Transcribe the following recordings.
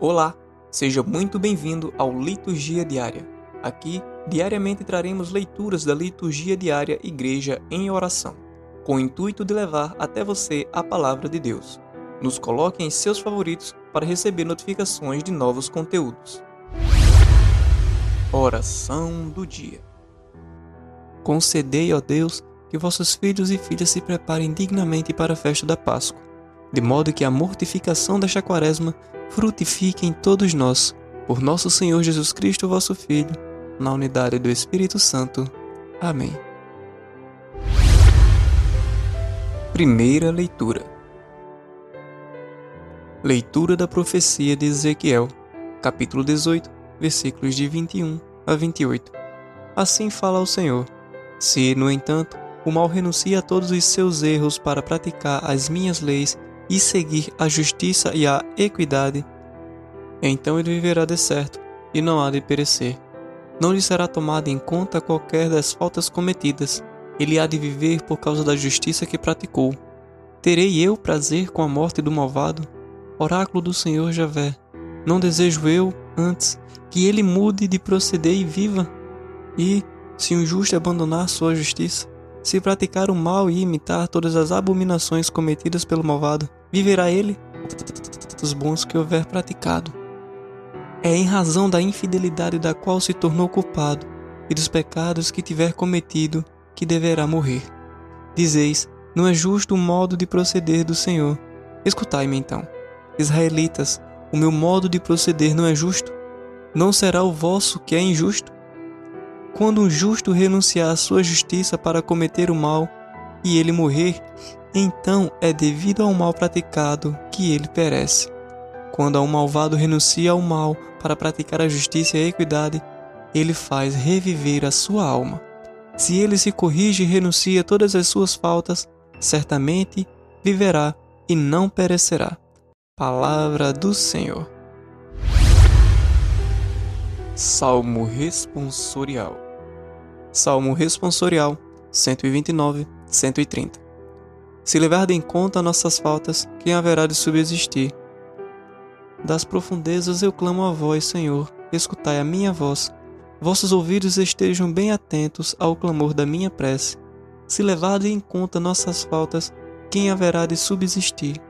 Olá, seja muito bem-vindo ao Liturgia Diária. Aqui, diariamente traremos leituras da Liturgia Diária Igreja em Oração, com o intuito de levar até você a palavra de Deus. Nos coloque em seus favoritos para receber notificações de novos conteúdos. Oração do Dia Concedei, ó Deus, que vossos filhos e filhas se preparem dignamente para a festa da Páscoa, de modo que a mortificação desta quaresma frutifique em todos nós, por nosso Senhor Jesus Cristo, vosso Filho, na unidade do Espírito Santo. Amém. Primeira leitura. Leitura da profecia de Ezequiel, capítulo 18, versículos de 21 a 28. Assim fala o Senhor: Se, no entanto, o mal renuncia a todos os seus erros para praticar as minhas leis e seguir a justiça e a equidade, então ele viverá de certo e não há de perecer. Não lhe será tomada em conta qualquer das faltas cometidas, ele há de viver por causa da justiça que praticou. Terei eu prazer com a morte do malvado? Oráculo do Senhor Javé. Não desejo eu, antes, que ele mude de proceder e viva? E, se o justo abandonar sua justiça, se praticar o mal e imitar todas as abominações cometidas pelo malvado, viverá ele dos bons que houver praticado. É em razão da infidelidade da qual se tornou culpado e dos pecados que tiver cometido que deverá morrer. Dizeis: Não é justo o modo de proceder do Senhor. Escutai-me então. Israelitas, o meu modo de proceder não é justo? Não será o vosso que é injusto? Quando um justo renunciar à sua justiça para cometer o mal e ele morrer, então é devido ao mal praticado que ele perece. Quando um malvado renuncia ao mal para praticar a justiça e a equidade, ele faz reviver a sua alma. Se ele se corrige e renuncia a todas as suas faltas, certamente viverá e não perecerá. Palavra do Senhor. Salmo responsorial. Salmo responsorial 129, 130. Se levar em conta nossas faltas, quem haverá de subsistir? Das profundezas eu clamo a vós, Senhor, escutai a minha voz. Vossos ouvidos estejam bem atentos ao clamor da minha prece. Se levardes em conta nossas faltas, quem haverá de subsistir?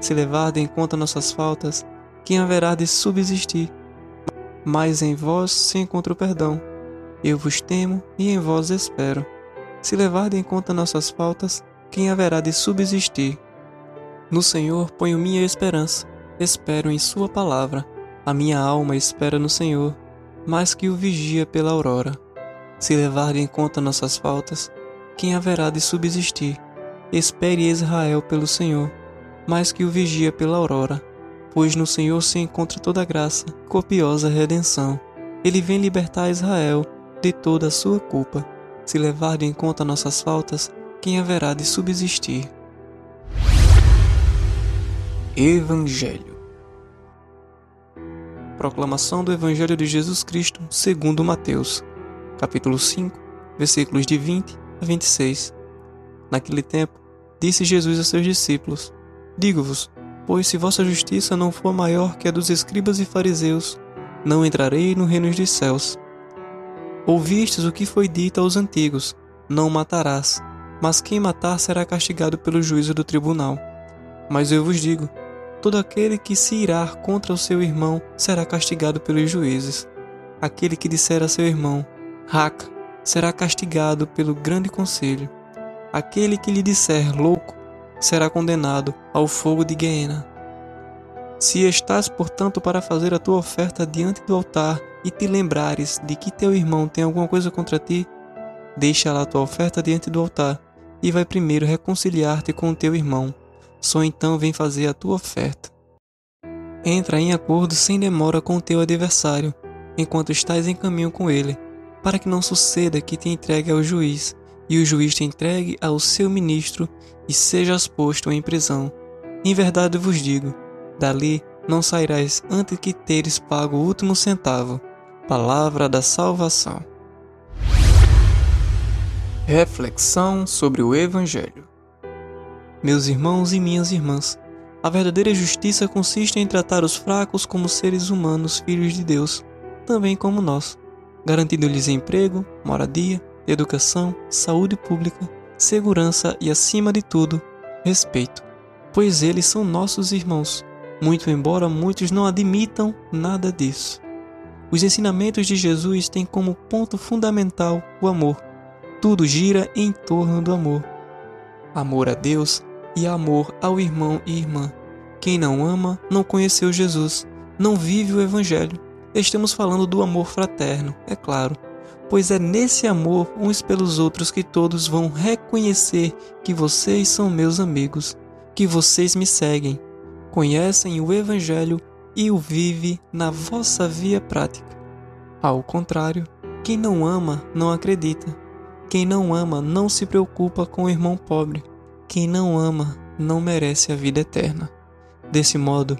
Se levardes em conta nossas faltas, quem haverá de subsistir? Mas em vós se encontra o perdão. Eu vos temo e em vós espero. Se levardes em conta nossas faltas, quem haverá de subsistir? No Senhor ponho minha esperança, espero em Sua palavra. A minha alma espera no Senhor, mais que o vigia pela aurora. Se levar em conta nossas faltas, quem haverá de subsistir? Espere Israel pelo Senhor, mais que o vigia pela aurora. Pois no Senhor se encontra toda graça, copiosa redenção. Ele vem libertar Israel de toda a sua culpa. Se levar em conta nossas faltas, quem haverá de subsistir. Evangelho Proclamação do Evangelho de Jesus Cristo segundo Mateus, capítulo 5, versículos de 20 a 26. Naquele tempo, disse Jesus a seus discípulos: Digo-vos, pois se vossa justiça não for maior que a dos escribas e fariseus, não entrarei no reino dos céus. Ouvistes o que foi dito aos antigos: Não matarás mas quem matar será castigado pelo juízo do tribunal. Mas eu vos digo: todo aquele que se irar contra o seu irmão será castigado pelos juízes. Aquele que disser a seu irmão, raca, será castigado pelo grande conselho. Aquele que lhe disser louco será condenado ao fogo de Guiena. Se estás, portanto, para fazer a tua oferta diante do altar e te lembrares de que teu irmão tem alguma coisa contra ti, deixa lá a tua oferta diante do altar e vai primeiro reconciliar-te com o teu irmão. Só então vem fazer a tua oferta. Entra em acordo sem demora com o teu adversário, enquanto estás em caminho com ele, para que não suceda que te entregue ao juiz, e o juiz te entregue ao seu ministro, e sejas posto em prisão. Em verdade vos digo: dali não sairás antes que teres pago o último centavo. Palavra da salvação. Reflexão sobre o Evangelho. Meus irmãos e minhas irmãs, A verdadeira justiça consiste em tratar os fracos como seres humanos, filhos de Deus, também como nós, garantindo-lhes emprego, moradia, educação, saúde pública, segurança e, acima de tudo, respeito, pois eles são nossos irmãos, muito embora muitos não admitam nada disso. Os ensinamentos de Jesus têm como ponto fundamental o amor. Tudo gira em torno do amor. Amor a Deus e amor ao irmão e irmã. Quem não ama não conheceu Jesus, não vive o Evangelho. Estamos falando do amor fraterno, é claro, pois é nesse amor uns pelos outros que todos vão reconhecer que vocês são meus amigos, que vocês me seguem, conhecem o Evangelho e o vive na vossa via prática. Ao contrário, quem não ama não acredita. Quem não ama não se preocupa com o irmão pobre. Quem não ama não merece a vida eterna. Desse modo,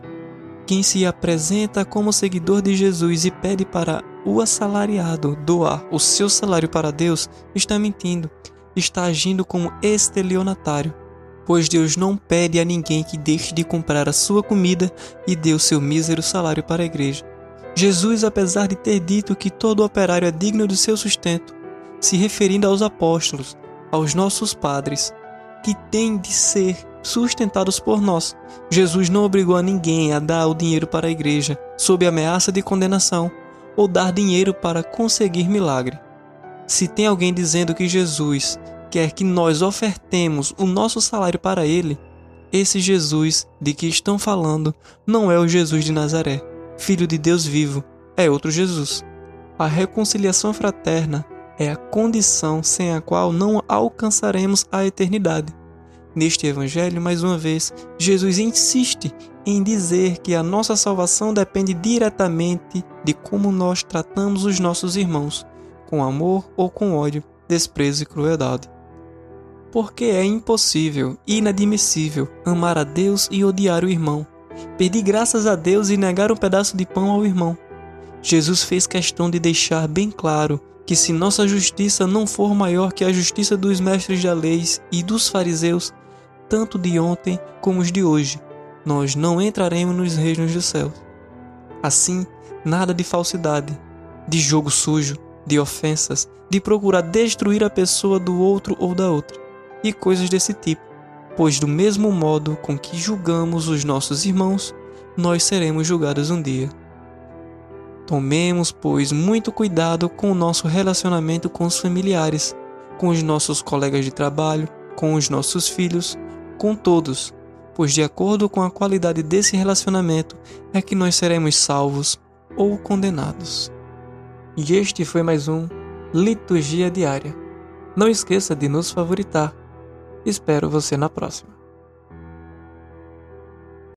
quem se apresenta como seguidor de Jesus e pede para o assalariado doar o seu salário para Deus está mentindo, está agindo como estelionatário, pois Deus não pede a ninguém que deixe de comprar a sua comida e dê o seu mísero salário para a igreja. Jesus, apesar de ter dito que todo operário é digno do seu sustento, se referindo aos apóstolos, aos nossos padres, que têm de ser sustentados por nós. Jesus não obrigou a ninguém a dar o dinheiro para a igreja, sob ameaça de condenação, ou dar dinheiro para conseguir milagre. Se tem alguém dizendo que Jesus quer que nós ofertemos o nosso salário para ele, esse Jesus de que estão falando não é o Jesus de Nazaré, filho de Deus vivo, é outro Jesus. A reconciliação fraterna é a condição sem a qual não alcançaremos a eternidade. Neste Evangelho, mais uma vez, Jesus insiste em dizer que a nossa salvação depende diretamente de como nós tratamos os nossos irmãos, com amor ou com ódio, desprezo e crueldade. Porque é impossível, inadmissível, amar a Deus e odiar o irmão, pedir graças a Deus e negar um pedaço de pão ao irmão. Jesus fez questão de deixar bem claro que se nossa justiça não for maior que a justiça dos mestres da lei e dos fariseus, tanto de ontem como os de hoje, nós não entraremos nos reinos dos céus. Assim, nada de falsidade, de jogo sujo, de ofensas, de procurar destruir a pessoa do outro ou da outra, e coisas desse tipo, pois do mesmo modo com que julgamos os nossos irmãos, nós seremos julgados um dia. Tomemos, pois, muito cuidado com o nosso relacionamento com os familiares, com os nossos colegas de trabalho, com os nossos filhos, com todos, pois de acordo com a qualidade desse relacionamento é que nós seremos salvos ou condenados. E este foi mais um Liturgia Diária. Não esqueça de nos favoritar. Espero você na próxima.